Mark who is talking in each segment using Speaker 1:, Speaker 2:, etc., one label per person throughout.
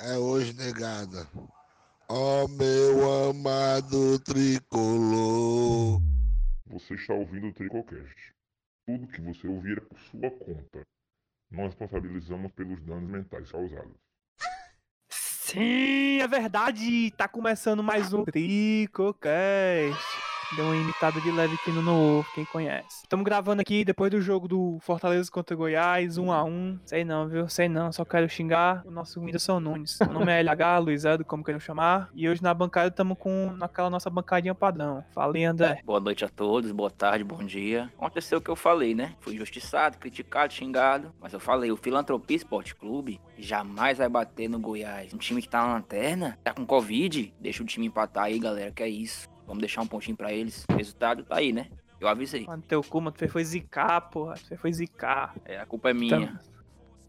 Speaker 1: é hoje, negada. Ó meu amado tricolor.
Speaker 2: Você está ouvindo o Tricocast. Tudo que você ouvir é por sua conta. Nós responsabilizamos pelos danos mentais causados.
Speaker 3: Sim, é verdade! Tá começando mais um Tricocast. Deu uma imitada de leve aqui no Novo, quem conhece. Estamos gravando aqui depois do jogo do Fortaleza contra Goiás, 1 a 1 Sei não, viu? Sei não, só quero xingar o nosso Whindersson Nunes. O nome é LH, Luiz Edo, como queiram chamar. E hoje na bancada estamos com naquela nossa bancadinha padrão. Falei, André.
Speaker 4: Boa noite a todos, boa tarde, bom dia. Aconteceu o que eu falei, né? Fui injustiçado, criticado, xingado. Mas eu falei, o Filantropia Esporte Clube jamais vai bater no Goiás. Um time que tá na lanterna, tá com Covid, deixa o time empatar aí, galera, que é isso. Vamos deixar um pontinho pra eles. Resultado tá aí, né? Eu avisei.
Speaker 3: Mano, teu cu, mano, tu foi zicar, porra. Tu foi zicar.
Speaker 4: É, a culpa é minha.
Speaker 3: Então,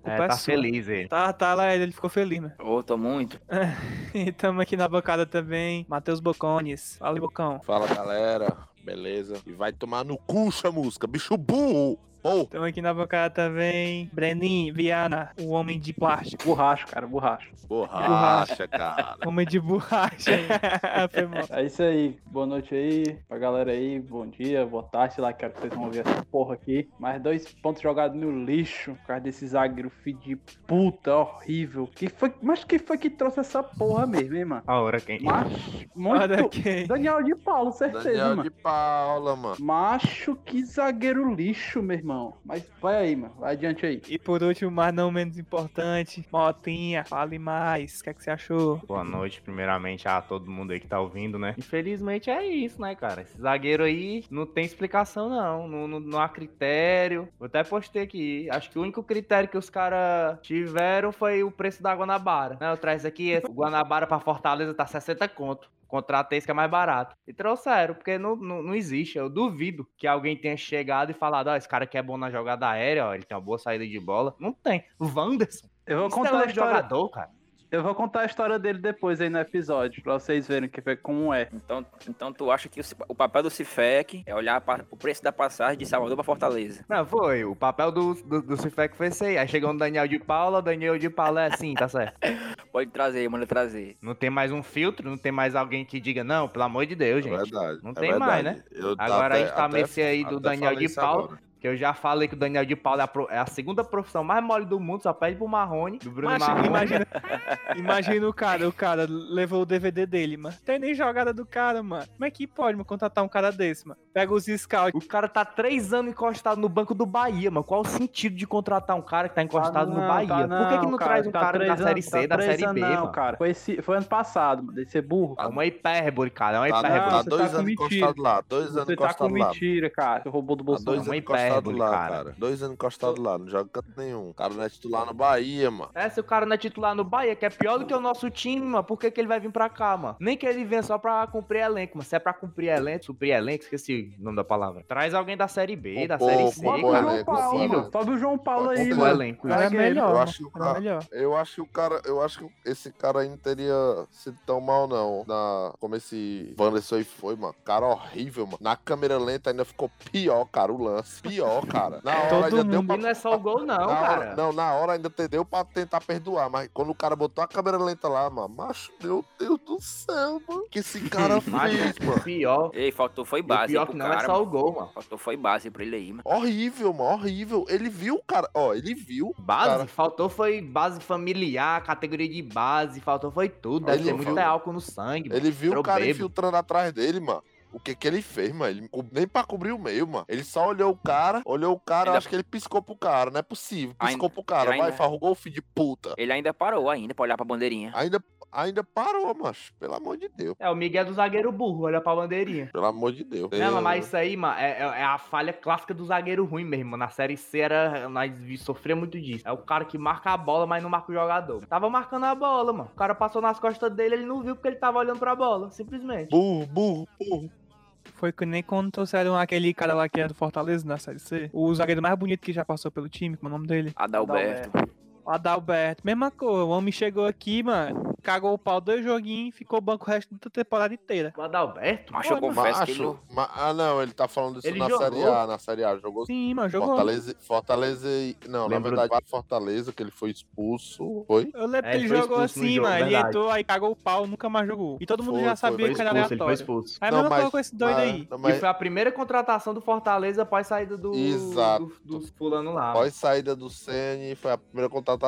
Speaker 5: É,
Speaker 3: culpa
Speaker 5: tá
Speaker 3: sua.
Speaker 5: feliz ele.
Speaker 3: Tá, tá lá, ele ficou feliz, mano.
Speaker 4: Ô, tô muito.
Speaker 3: E tamo aqui na bancada também, Matheus Bocones. Fala, aí, Bocão.
Speaker 1: Fala galera, beleza? E vai tomar no cu, música, bicho burro!
Speaker 3: Tamo aqui na bancada também, Brenin Viana, o homem de plástico.
Speaker 6: Borracho, cara, borracho.
Speaker 1: Borracha, cara.
Speaker 3: Homem de borracha. Foi mal.
Speaker 6: É isso aí. Boa noite aí pra galera aí. Bom dia, boa tarde, sei lá, quero que vocês vão ouvir essa porra aqui. Mais dois pontos jogados no lixo por causa desse zagueiro filho de puta, horrível. Que foi, mas que foi que trouxe essa porra mesmo, hein, mano?
Speaker 5: A hora quem.
Speaker 6: Macho, muito.
Speaker 3: quem.
Speaker 6: Daniel de Paulo, certeza,
Speaker 1: Daniel
Speaker 6: mano.
Speaker 1: de Paula, mano.
Speaker 6: Macho, que zagueiro lixo, meu irmão. Mas vai aí, mano. Vai adiante aí.
Speaker 3: E por último, mas não menos importante, Motinha, fale mais. O que, é que você achou?
Speaker 5: Boa noite, primeiramente, a todo mundo aí que tá ouvindo, né? Infelizmente é isso, né, cara? Esse zagueiro aí não tem explicação, não. Não, não, não há critério. Eu até postei aqui. Acho que o único critério que os caras tiveram foi o preço da Guanabara. Né? Eu traz aqui, esse Guanabara pra Fortaleza tá 60 conto. Contrato esse que é mais barato. E trouxeram, porque não, não, não existe. Eu duvido que alguém tenha chegado e falado: Ó, esse cara aqui é bom na jogada aérea, ó, ele tem uma boa saída de bola. Não tem. O Wanderson.
Speaker 6: Eu vou
Speaker 5: Isso é
Speaker 6: contar
Speaker 5: um
Speaker 6: a história.
Speaker 5: jogador, cara.
Speaker 6: Eu vou contar a história dele depois aí no episódio, pra vocês verem que foi como é.
Speaker 4: Então, então tu acha que o, o papel do Cifec é olhar para o preço da passagem de Salvador pra Fortaleza?
Speaker 5: Não, foi. O papel do, do, do Cifec foi esse aí. Aí chegou o Daniel de Paula, Daniel de Paula é assim, tá certo.
Speaker 4: Pode trazer, manda trazer.
Speaker 5: Não tem mais um filtro, não tem mais alguém que diga, não, pelo amor de Deus,
Speaker 1: É
Speaker 5: gente.
Speaker 1: verdade.
Speaker 5: Não
Speaker 1: é
Speaker 5: tem mais,
Speaker 1: verdade.
Speaker 5: né?
Speaker 1: Eu
Speaker 5: Agora a
Speaker 1: até-
Speaker 5: gente tá
Speaker 1: até-
Speaker 5: nesse aí do Daniel de Paula.
Speaker 1: agora.
Speaker 5: Que eu já falei que o Daniel de Paula é a, pro- é a segunda profissão mais mole do mundo, só pede pro Marrone, do Bruno
Speaker 3: Mas,
Speaker 5: Marrone.
Speaker 3: imagina, imagina o cara, o cara levou o DVD dele, mano. Tem nem jogada do cara, mano. Como é que pode, mano, contratar um cara desse, mano? Pega os scouts.
Speaker 5: O cara tá três anos encostado no banco do Bahia, mano. Qual o sentido de contratar um cara que tá encostado no
Speaker 6: Ah,
Speaker 5: Bahia?
Speaker 6: tá
Speaker 5: Por que, que não traz um
Speaker 6: tá
Speaker 5: cara da Série C,
Speaker 6: tá
Speaker 5: da Série B,
Speaker 6: não,
Speaker 5: mano?
Speaker 6: cara. Foi, esse, foi ano passado, mano. Deve ser burro.
Speaker 5: É uma hipérbole, cara. É uma
Speaker 1: Tá,
Speaker 5: hipérbole.
Speaker 1: tá
Speaker 6: você
Speaker 1: dois
Speaker 6: tá
Speaker 1: anos encostado lá, dois anos
Speaker 6: Você tá com
Speaker 1: encostado lá.
Speaker 6: mentira, cara. Você roubou do
Speaker 1: Há
Speaker 6: bolso.
Speaker 1: dois
Speaker 5: uma
Speaker 1: anos encostado lá,
Speaker 5: cara.
Speaker 1: cara. Dois anos encostado lá, não joga canto nenhum. O cara não é titular no Bahia, mano.
Speaker 5: É, se o cara não é titular no Bahia, que é pior do que o nosso time, mano, por que, que ele vai vir pra cá, mano? Nem que ele venha só pra cumprir elenco, mano. Se é pra cumprir elenco, suprir elenco, esqueci o nome da palavra. Traz alguém da Série B, da
Speaker 1: Pô,
Speaker 5: Série C,
Speaker 6: o
Speaker 5: cara.
Speaker 1: Elenco,
Speaker 6: Paulo,
Speaker 5: possível.
Speaker 6: mano. Sobe o João Paulo aí, mano.
Speaker 5: elenco.
Speaker 6: Zagueiro.
Speaker 3: melhor,
Speaker 1: Eu acho que o
Speaker 3: Era
Speaker 1: cara-
Speaker 3: melhor.
Speaker 1: Eu acho que o cara, eu acho que esse cara aí não teria sido tão mal, não. Na, como esse Wanderson aí foi, mano. Cara horrível, mano. Na câmera lenta ainda ficou pior, cara, o lance. Pior, cara. Na hora
Speaker 3: Todo
Speaker 1: ainda pra.
Speaker 5: Não é só o gol, não,
Speaker 1: na hora-
Speaker 5: cara.
Speaker 1: não, na hora ainda te- deu pra tentar perdoar, mas quando o cara botou a câmera lenta lá, mano, macho, meu Deus do céu, mano. O que esse cara fez, mano?
Speaker 5: pior.
Speaker 4: Ei, faltou foi
Speaker 5: o
Speaker 4: base
Speaker 5: pior que não
Speaker 4: cara.
Speaker 5: é só o
Speaker 4: mano.
Speaker 5: gol, mano.
Speaker 4: Faltou foi base pra ele aí, mano.
Speaker 1: Horrível, mano, horrível. Ele viu o cara, ó, ele viu.
Speaker 5: Base?
Speaker 1: Cara.
Speaker 5: Faltou foi base familiar, categoria de base, faltou foi tudo. Deve
Speaker 1: Ele
Speaker 5: ter muito
Speaker 1: viu.
Speaker 5: álcool no sangue.
Speaker 1: Ele viu
Speaker 5: Era
Speaker 1: o cara
Speaker 5: bebo.
Speaker 1: infiltrando atrás dele, mano. O que que ele fez, mano? Ele nem pra cobrir o meio, mano. Ele só olhou o cara, olhou o cara,
Speaker 4: Ainda-
Speaker 1: acho que ele piscou pro cara, não é possível. Piscou
Speaker 4: Ainda-
Speaker 1: pro cara,
Speaker 4: ele
Speaker 1: vai,
Speaker 4: ainda-
Speaker 1: farrugou o filho de puta.
Speaker 4: Ele ainda parou ainda pra olhar pra bandeirinha.
Speaker 1: Ainda, ainda parou, macho. Pelo amor de Deus.
Speaker 5: É o Miguel do zagueiro burro, olha pra bandeirinha.
Speaker 1: Pelo amor de Deus.
Speaker 5: Não, mas- isso aí, mano, é, é- é a falha clássica do zagueiro ruim mesmo. Na série C era, nós sofria muito disso. É o cara que marca a bola, mas não marca o jogador. Tava marcando a bola, mano. O cara passou nas costas dele, ele não viu porque ele tava olhando pra bola, simplesmente.
Speaker 1: Burro, burro, burro.
Speaker 3: Foi que nem quando trouxeram aquele cara lá que é do Fortaleza na Série C. O zagueiro mais bonito que já passou pelo time, como é o nome dele?
Speaker 4: Adalberto.
Speaker 3: O Adalberto. Mesma coisa, o homem chegou aqui, mano. cagou o pau dois joguinhos e ficou banco o resto da temporada inteira.
Speaker 5: O Adalberto?
Speaker 4: Mas eu confesso que ele
Speaker 1: ah, não, ele tá falando isso
Speaker 5: Ele
Speaker 1: na
Speaker 5: jogou?
Speaker 1: Série A. Na Série A, jogou
Speaker 3: Sim, mano, jogou.
Speaker 1: Fortaleza, Fortaleza e... Não,
Speaker 5: Lembro-
Speaker 1: na verdade, Fortaleza, que ele foi expulso. Foi?
Speaker 3: Eu lembro
Speaker 5: É,
Speaker 3: que
Speaker 5: ele
Speaker 3: ele jogou assim,
Speaker 5: jogo,
Speaker 3: mano. Ele entrou, aí cagou o pau, nunca mais jogou. E todo mundo
Speaker 1: Foi,
Speaker 3: já
Speaker 1: foi,
Speaker 3: sabia
Speaker 1: foi
Speaker 3: que era
Speaker 5: expulso, ele foi
Speaker 3: aleatório.
Speaker 5: expulso.
Speaker 3: Aí a
Speaker 1: Não,
Speaker 3: mesma
Speaker 1: mas-
Speaker 3: coisa com esse doido
Speaker 1: mas-
Speaker 3: aí.
Speaker 1: não,
Speaker 5: E
Speaker 1: mas
Speaker 5: foi a primeira contratação do Fortaleza após saída do,
Speaker 1: Exato.
Speaker 5: do- dos fulano lá.
Speaker 1: Após saída do CN, foi a primeira contratação.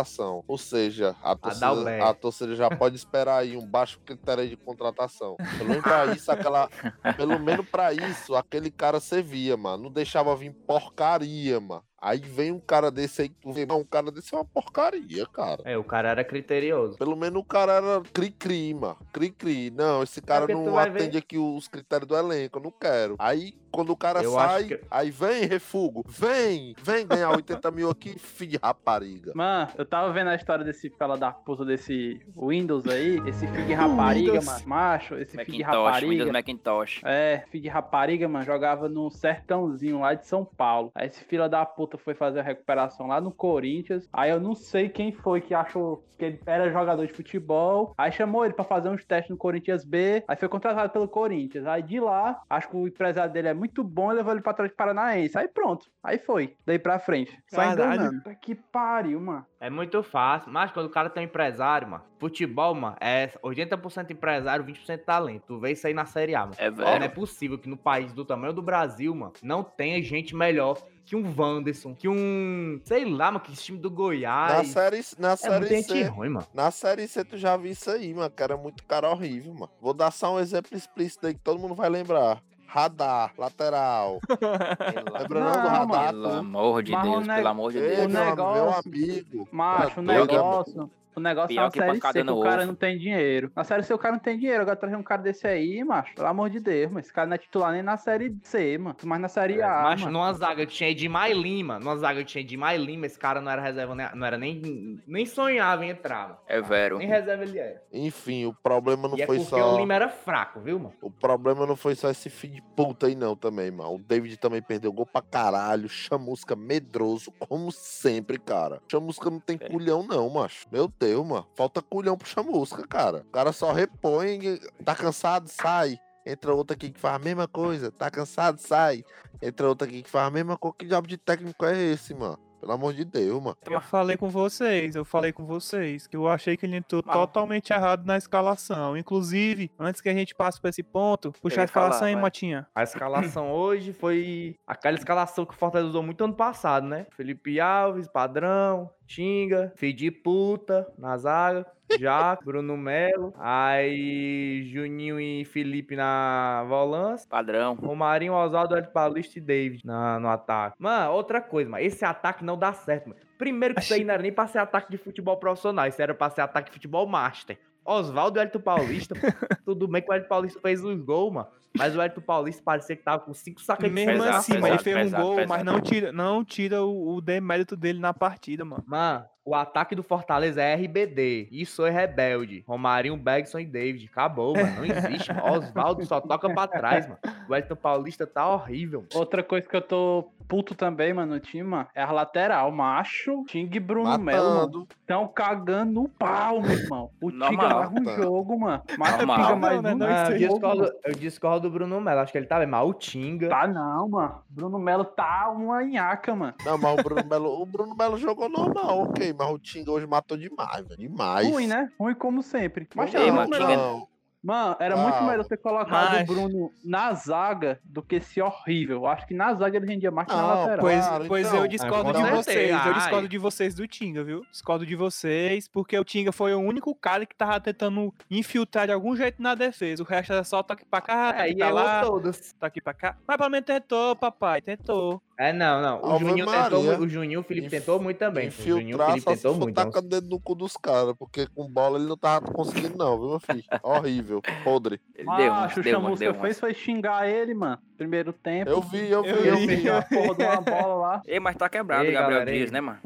Speaker 1: Ou seja, a torcida, a torcida já pode esperar aí um baixo critério de contratação. Pelo menos pra isso, aquela. Pelo menos pra isso, aquele cara servia, mano. Não deixava vir porcaria, mano. Aí vem um cara desse aí, que tu vê, "Não, um cara desse é uma porcaria, cara.
Speaker 5: É, o cara era criterioso.
Speaker 1: Pelo menos o cara era cri-cri, mano. Cri-cri. Não, esse cara
Speaker 5: porque tu
Speaker 1: não atende
Speaker 5: ver-
Speaker 1: aqui os critérios do elenco, eu não quero. Aí, quando o cara
Speaker 5: Eu
Speaker 1: sai,
Speaker 5: que-
Speaker 1: aí vem, refugo. Vem, vem ganhar 80 mil aqui, filho de rapariga.
Speaker 6: Mano, eu tava vendo a história desse fela da puta desse Windows aí, esse filho de rapariga,
Speaker 3: Windows.
Speaker 6: mano. Macho, esse filho rapariga.
Speaker 4: Windows Macintosh.
Speaker 6: É, filho de rapariga, mano, jogava no sertãozinho lá de São Paulo. Aí esse filho da puta foi fazer a recuperação lá no Corinthians. Aí eu não sei quem foi que achou que ele era jogador de futebol. Aí chamou ele pra fazer uns testes no Corinthians B. Aí foi contratado pelo Corinthians. Aí de lá, acho que o empresário dele é muito bom e levou ele pra trás de Paranaense. Aí pronto. Aí foi. Daí pra frente. Só enganando. Puta Que pariu, mano.
Speaker 5: É muito fácil. Mas quando o cara tem empresário, mano, futebol, mano, é 80% empresário, 20% talento. Tu vê isso aí na Série A, mano.
Speaker 4: É velho.
Speaker 5: Não é possível que no país do tamanho do Brasil, mano, não tenha gente melhor que um Wanderson, que um. Sei lá, mano, que esse time do
Speaker 1: Na
Speaker 5: Goiás.
Speaker 1: série, na
Speaker 5: é
Speaker 1: série
Speaker 5: muito gente
Speaker 1: C.
Speaker 5: ruim, mano.
Speaker 1: Na série C tu já viu isso aí, mano. Que era muito cara horrível, mano. Vou dar só um exemplo explícito aí que todo mundo vai lembrar. Radar, lateral. Lembra não, do
Speaker 6: Não,
Speaker 1: radar?
Speaker 4: Pelo
Speaker 1: tu?
Speaker 4: amor de
Speaker 6: Mas o
Speaker 4: Deus, pelo amor de
Speaker 1: Ei,
Speaker 6: o
Speaker 4: Deus.
Speaker 1: meu,
Speaker 6: negócio-
Speaker 1: meu amigo.
Speaker 6: Macho, o negócio. O negócio
Speaker 4: Pior
Speaker 6: é na
Speaker 4: que
Speaker 6: série C, que
Speaker 4: no
Speaker 6: o cara
Speaker 4: ovo.
Speaker 6: não tem dinheiro. Na série C o cara não tem dinheiro. Agora trazer um cara desse aí, macho. Pelo amor de Deus, mas esse cara não é titular nem na série C, mano. Mas na série A.
Speaker 5: Mas
Speaker 6: mano.
Speaker 5: numa zaga que tinha Edmar Lima, numa zaga que tinha Edmar Lima, esse cara não era reserva, nem- não era nem. Nem sonhava em entrar, mano.
Speaker 4: É vero.
Speaker 5: Nem reserva ele era.
Speaker 1: Enfim, o problema não
Speaker 5: e é
Speaker 1: foi
Speaker 5: porque
Speaker 1: só.
Speaker 5: o Lima era fraco, viu, mano?
Speaker 1: O problema não foi só esse filho de puta aí, não, também, mano. O David também perdeu gol pra caralho. Chamusca medroso, como sempre, cara. Chamusca não tem
Speaker 4: É.
Speaker 1: culhão, não, macho. Meu Deus, mano. Falta culhão pro Chamusca, cara. O cara só repõe, tá cansado, sai. Entra outra aqui que faz a mesma coisa. Tá cansado, sai. Entra outra aqui que faz a mesma coisa. Que diabo de técnico é esse, mano? Pelo amor de Deus, mano.
Speaker 3: Eu falei com vocês, eu falei com vocês, que eu achei que ele entrou totalmente errado na escalação. Inclusive, antes que a gente passe pra esse ponto, puxar a escalação
Speaker 4: falar,
Speaker 3: aí. Motinha.
Speaker 5: A escalação hoje foi aquela escalação que o Fortaleza usou muito ano passado, né? Felipe Alves, padrão, Tinga, de puta na zaga, Jaco, Bruno Melo, aí Juninho e Felipe na volância.
Speaker 4: Padrão.
Speaker 5: Romarinho, Oswaldo, Hélio Paulista e David na, no ataque. Mano, outra coisa, mano. Esse ataque não dá certo, mano. Primeiro que isso aí não era nem pra ser ataque de futebol profissional. Isso era pra ser ataque de futebol master. Oswaldo e Hélio Paulista. mano. Tudo bem que o Hélio Paulista fez os gols, mano. Mas o Hélio Paulista parecia que tava com cinco sacas de
Speaker 3: Mesmo
Speaker 4: Pesado,
Speaker 3: assim, mas
Speaker 4: pesado,
Speaker 3: ele fez um
Speaker 4: pesado,
Speaker 3: gol, mas
Speaker 4: pesado.
Speaker 3: não tira, não tira o, o demérito dele na partida, mano.
Speaker 5: Mano, o ataque do Fortaleza é RBD. Isso é rebelde. Romarinho, Bergson e David. Acabou, mano. Não existe. mano. Oswaldo só toca pra trás, mano. O Elton Paulista tá horrível. mano.
Speaker 6: Outra coisa que eu tô puto também, mano, no time, mano, é a lateral. Macho, Ting e Bruno Melo, mano. Tão cagando no pau, meu irmão. O Tinga
Speaker 4: Normal.
Speaker 6: mais um jogo, mano. Mas o
Speaker 4: Normal.
Speaker 6: Tinga mais
Speaker 3: Não,
Speaker 6: um
Speaker 3: não,
Speaker 5: Ah, eu, discordo,
Speaker 6: mano.
Speaker 5: eu discordo do Bruno Melo. Acho que ele tá bem, mas o Tinga.
Speaker 6: Tá não, mano. Bruno Melo tá uma nhaca, mano.
Speaker 1: Não, mas o Bruno Melo, o Bruno Melo jogou normal, ok. Mas o Tinga hoje matou demais, velho. Demais.
Speaker 6: Ruim, né? Ruim como sempre. Mas
Speaker 1: Não.
Speaker 4: Tinga-
Speaker 1: não.
Speaker 6: Mano, era muito melhor ter colocado
Speaker 3: Mas-
Speaker 6: o Bruno na zaga do que esse horrível. Acho que na zaga ele rendia mais que na
Speaker 1: Não,
Speaker 6: lateral.
Speaker 3: Pois,
Speaker 1: Claro,
Speaker 3: pois
Speaker 1: então.
Speaker 3: eu discordo
Speaker 5: Ah,
Speaker 3: de vocês, eu
Speaker 5: Ai.
Speaker 3: discordo de vocês do Tinga, viu? Discordo de vocês, porque o Tinga foi o único cara que tava tentando infiltrar de algum jeito na defesa. O resto era só toque pra cá,
Speaker 5: É,
Speaker 3: toque
Speaker 5: e
Speaker 3: pra lá,
Speaker 5: todos.
Speaker 3: toque pra cá. Mas pelo menos tentou, papai, tentou.
Speaker 5: É, não, não. O Juninho tentou
Speaker 1: Maria.
Speaker 5: O Juninho, o Felipe
Speaker 1: Inf-
Speaker 5: tentou muito também. O Juninho, o
Speaker 1: Infiltrar
Speaker 5: Felipe tentou muito. então.
Speaker 1: tacando dedo no cu dos caras, porque com bola ele não tava conseguindo não, viu, meu filho? Horrível, podre.
Speaker 4: Ele deu
Speaker 6: o
Speaker 4: deu um,
Speaker 6: Chamusca
Speaker 4: deu um.
Speaker 6: fez foi xingar ele, mano. Primeiro tempo.
Speaker 1: Eu vi, eu vi,
Speaker 3: Eu
Speaker 1: eu,
Speaker 3: vi.
Speaker 1: vi.
Speaker 6: a porra de uma bola lá.
Speaker 4: Ei, mas tá quebrado o Gabriel. Dias, né, mano?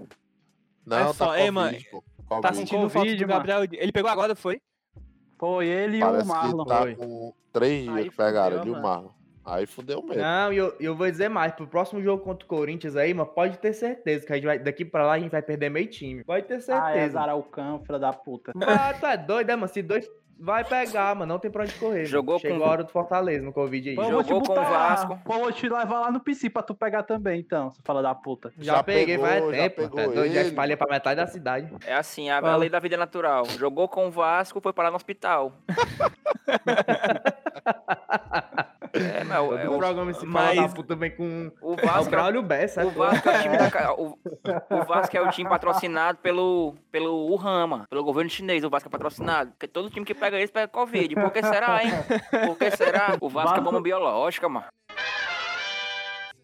Speaker 1: Não,
Speaker 3: É
Speaker 1: tá
Speaker 3: só- ei, mano. Tá
Speaker 1: Covid.
Speaker 3: sentindo
Speaker 6: Covid,
Speaker 3: falta do
Speaker 6: mano.
Speaker 3: Gabriel. Ele pegou agora, foi?
Speaker 6: Foi ele e o
Speaker 1: Parece
Speaker 6: Marlon.
Speaker 1: que tá
Speaker 5: Foi.
Speaker 1: com três dias
Speaker 3: Aí
Speaker 1: que pegaram ele e o
Speaker 3: mano.
Speaker 1: Marlon. Aí fudeu mesmo.
Speaker 5: Não, e eu, eu vou dizer mais, pro próximo jogo contra o Corinthians aí, mano, pode ter certeza que a gente vai, daqui pra lá a gente vai perder meio time. Pode ter
Speaker 6: Ah, é
Speaker 5: certeza.
Speaker 6: Araucão, filha da puta.
Speaker 5: Ah, tu é doido, né, mano? Se dois vai pegar, mano, não tem pra onde correr. mano.
Speaker 4: Jogou
Speaker 5: Chegou
Speaker 4: com-
Speaker 5: a hora do Fortaleza no Covid aí.
Speaker 4: Jogou com o
Speaker 6: botar-
Speaker 4: Vasco.
Speaker 6: Vou te levar lá no PC pra tu pegar também, então, você fala da puta.
Speaker 5: Já,
Speaker 1: Já
Speaker 5: peguei,
Speaker 1: pegou,
Speaker 5: faz
Speaker 1: já
Speaker 5: tempo. mano.
Speaker 1: pegou
Speaker 5: Tá doido, já espalhei pra metade da cidade.
Speaker 4: É assim, a, a
Speaker 3: Fala.
Speaker 4: lei da vida é natural. Jogou com o Vasco, foi parar no hospital. é, mas o-
Speaker 5: Todo
Speaker 4: é, o,
Speaker 5: programa esse
Speaker 3: mas-
Speaker 5: fala da puta vem com
Speaker 4: o
Speaker 5: é
Speaker 4: Vasco é o
Speaker 5: Braulio Bessa.
Speaker 4: O Vasco é o time da ca- o, o Vasco é o time patrocinado pelo pelo Urama, pelo governo chinês. O Vasco é patrocinado. Porque todo time que pega eles pega Covid. Por que será, hein? Por que será? O Vasco é bomba biológica, mano.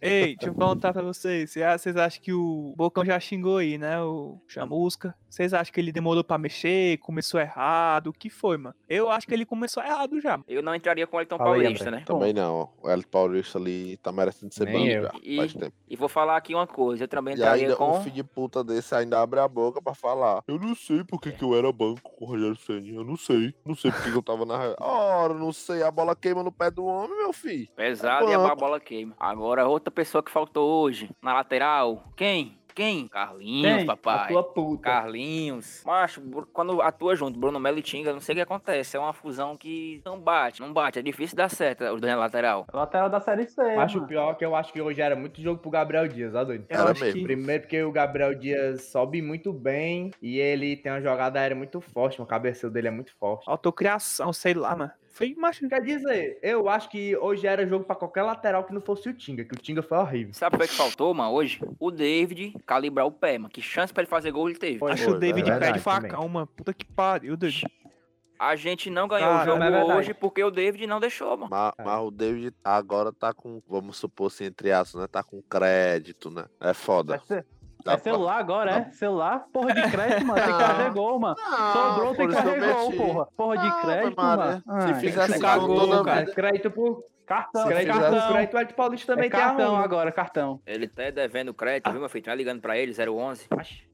Speaker 3: Ei, deixa eu perguntar pra vocês. Cê- Vocês acham que o Bocão já xingou aí, né? O Chamusca. Vocês acham que ele demorou pra mexer, começou errado? O que foi, mano? Eu acho que ele começou errado já.
Speaker 4: Eu não entraria com o Elton
Speaker 5: Fala aí,
Speaker 4: Paulista,
Speaker 5: André.
Speaker 4: né?
Speaker 1: Também não. O Hélio Paulista ali tá merecendo ser banido
Speaker 5: eu.
Speaker 1: já.
Speaker 4: E-
Speaker 1: Faz tempo.
Speaker 4: E vou falar aqui uma coisa. Eu também
Speaker 1: E
Speaker 4: entraria
Speaker 1: ainda
Speaker 4: com...
Speaker 1: um filho de puta desse ainda abre a boca pra falar. Eu não sei por que, que eu era banco com o Rogério Senna. Eu não sei. Não sei por que, eu tava na. Ora, não sei. A bola queima no pé do homem, meu filho.
Speaker 4: Pesado e a bola queima. Agora, outra pessoa que faltou hoje, na lateral. Quem? Quem? Carlinhos,
Speaker 6: Quem?
Speaker 5: A
Speaker 4: papai.
Speaker 5: tua puta.
Speaker 4: Carlinhos. Macho, quando atua junto, Bruno Melo e Tinga, não sei o que acontece. É uma fusão que não bate, não bate. É difícil dar certo os dois na lateral.
Speaker 6: Lateral da Série C,
Speaker 5: Acho
Speaker 6: mano.
Speaker 5: pior que eu acho que hoje era muito jogo pro Gabriel Dias, ó doido.
Speaker 3: Eu
Speaker 1: Era
Speaker 3: acho
Speaker 1: mesmo.
Speaker 3: que
Speaker 5: Primeiro porque o Gabriel Dias sobe muito bem e ele tem uma jogada aérea muito forte, o cabeceio dele é muito forte.
Speaker 3: autocriação, sei lá, mano. Foi, macho.
Speaker 5: Quer dizer, eu acho que hoje era jogo pra qualquer lateral que não fosse o Tinga, que o Tinga foi horrível.
Speaker 4: Sabe o que que faltou, mano, hoje? O David calibrar o pé, mano. Que chance pra ele fazer gol ele teve.
Speaker 5: Foi,
Speaker 3: Acho
Speaker 1: foi,
Speaker 3: o David
Speaker 5: é
Speaker 3: pé de
Speaker 5: verdade
Speaker 3: facão, mano. Puta que pariu, doido.
Speaker 4: A gente não ganhou
Speaker 3: Cara,
Speaker 4: o jogo
Speaker 5: é
Speaker 4: hoje porque o David não deixou, mano.
Speaker 1: Mas,
Speaker 5: É.
Speaker 1: mas o David agora tá com, vamos supor assim, entre aspas, né? Tá com crédito, né? É
Speaker 6: É,
Speaker 1: foda.
Speaker 6: É celular agora, é? Celular? Porra de crédito, mano. Tem que fazer gol, mano. Sobrou, tem
Speaker 1: por
Speaker 6: que fazer gol, porra. Porra de
Speaker 1: Ah,
Speaker 6: crédito,
Speaker 1: Maria.
Speaker 6: mano.
Speaker 1: Se fizesse
Speaker 3: Ficar
Speaker 1: gol
Speaker 3: gol,
Speaker 1: toda
Speaker 5: cara. Crédito pro,
Speaker 6: Cartão,
Speaker 5: crédito
Speaker 1: fizesse-
Speaker 5: pro crédito, o Ed Paulista também
Speaker 6: é
Speaker 5: tem
Speaker 6: cartão
Speaker 5: arrumo.
Speaker 6: agora, cartão.
Speaker 4: Ele tá devendo crédito, viu, meu filho? Tá ligando pra ele, 011.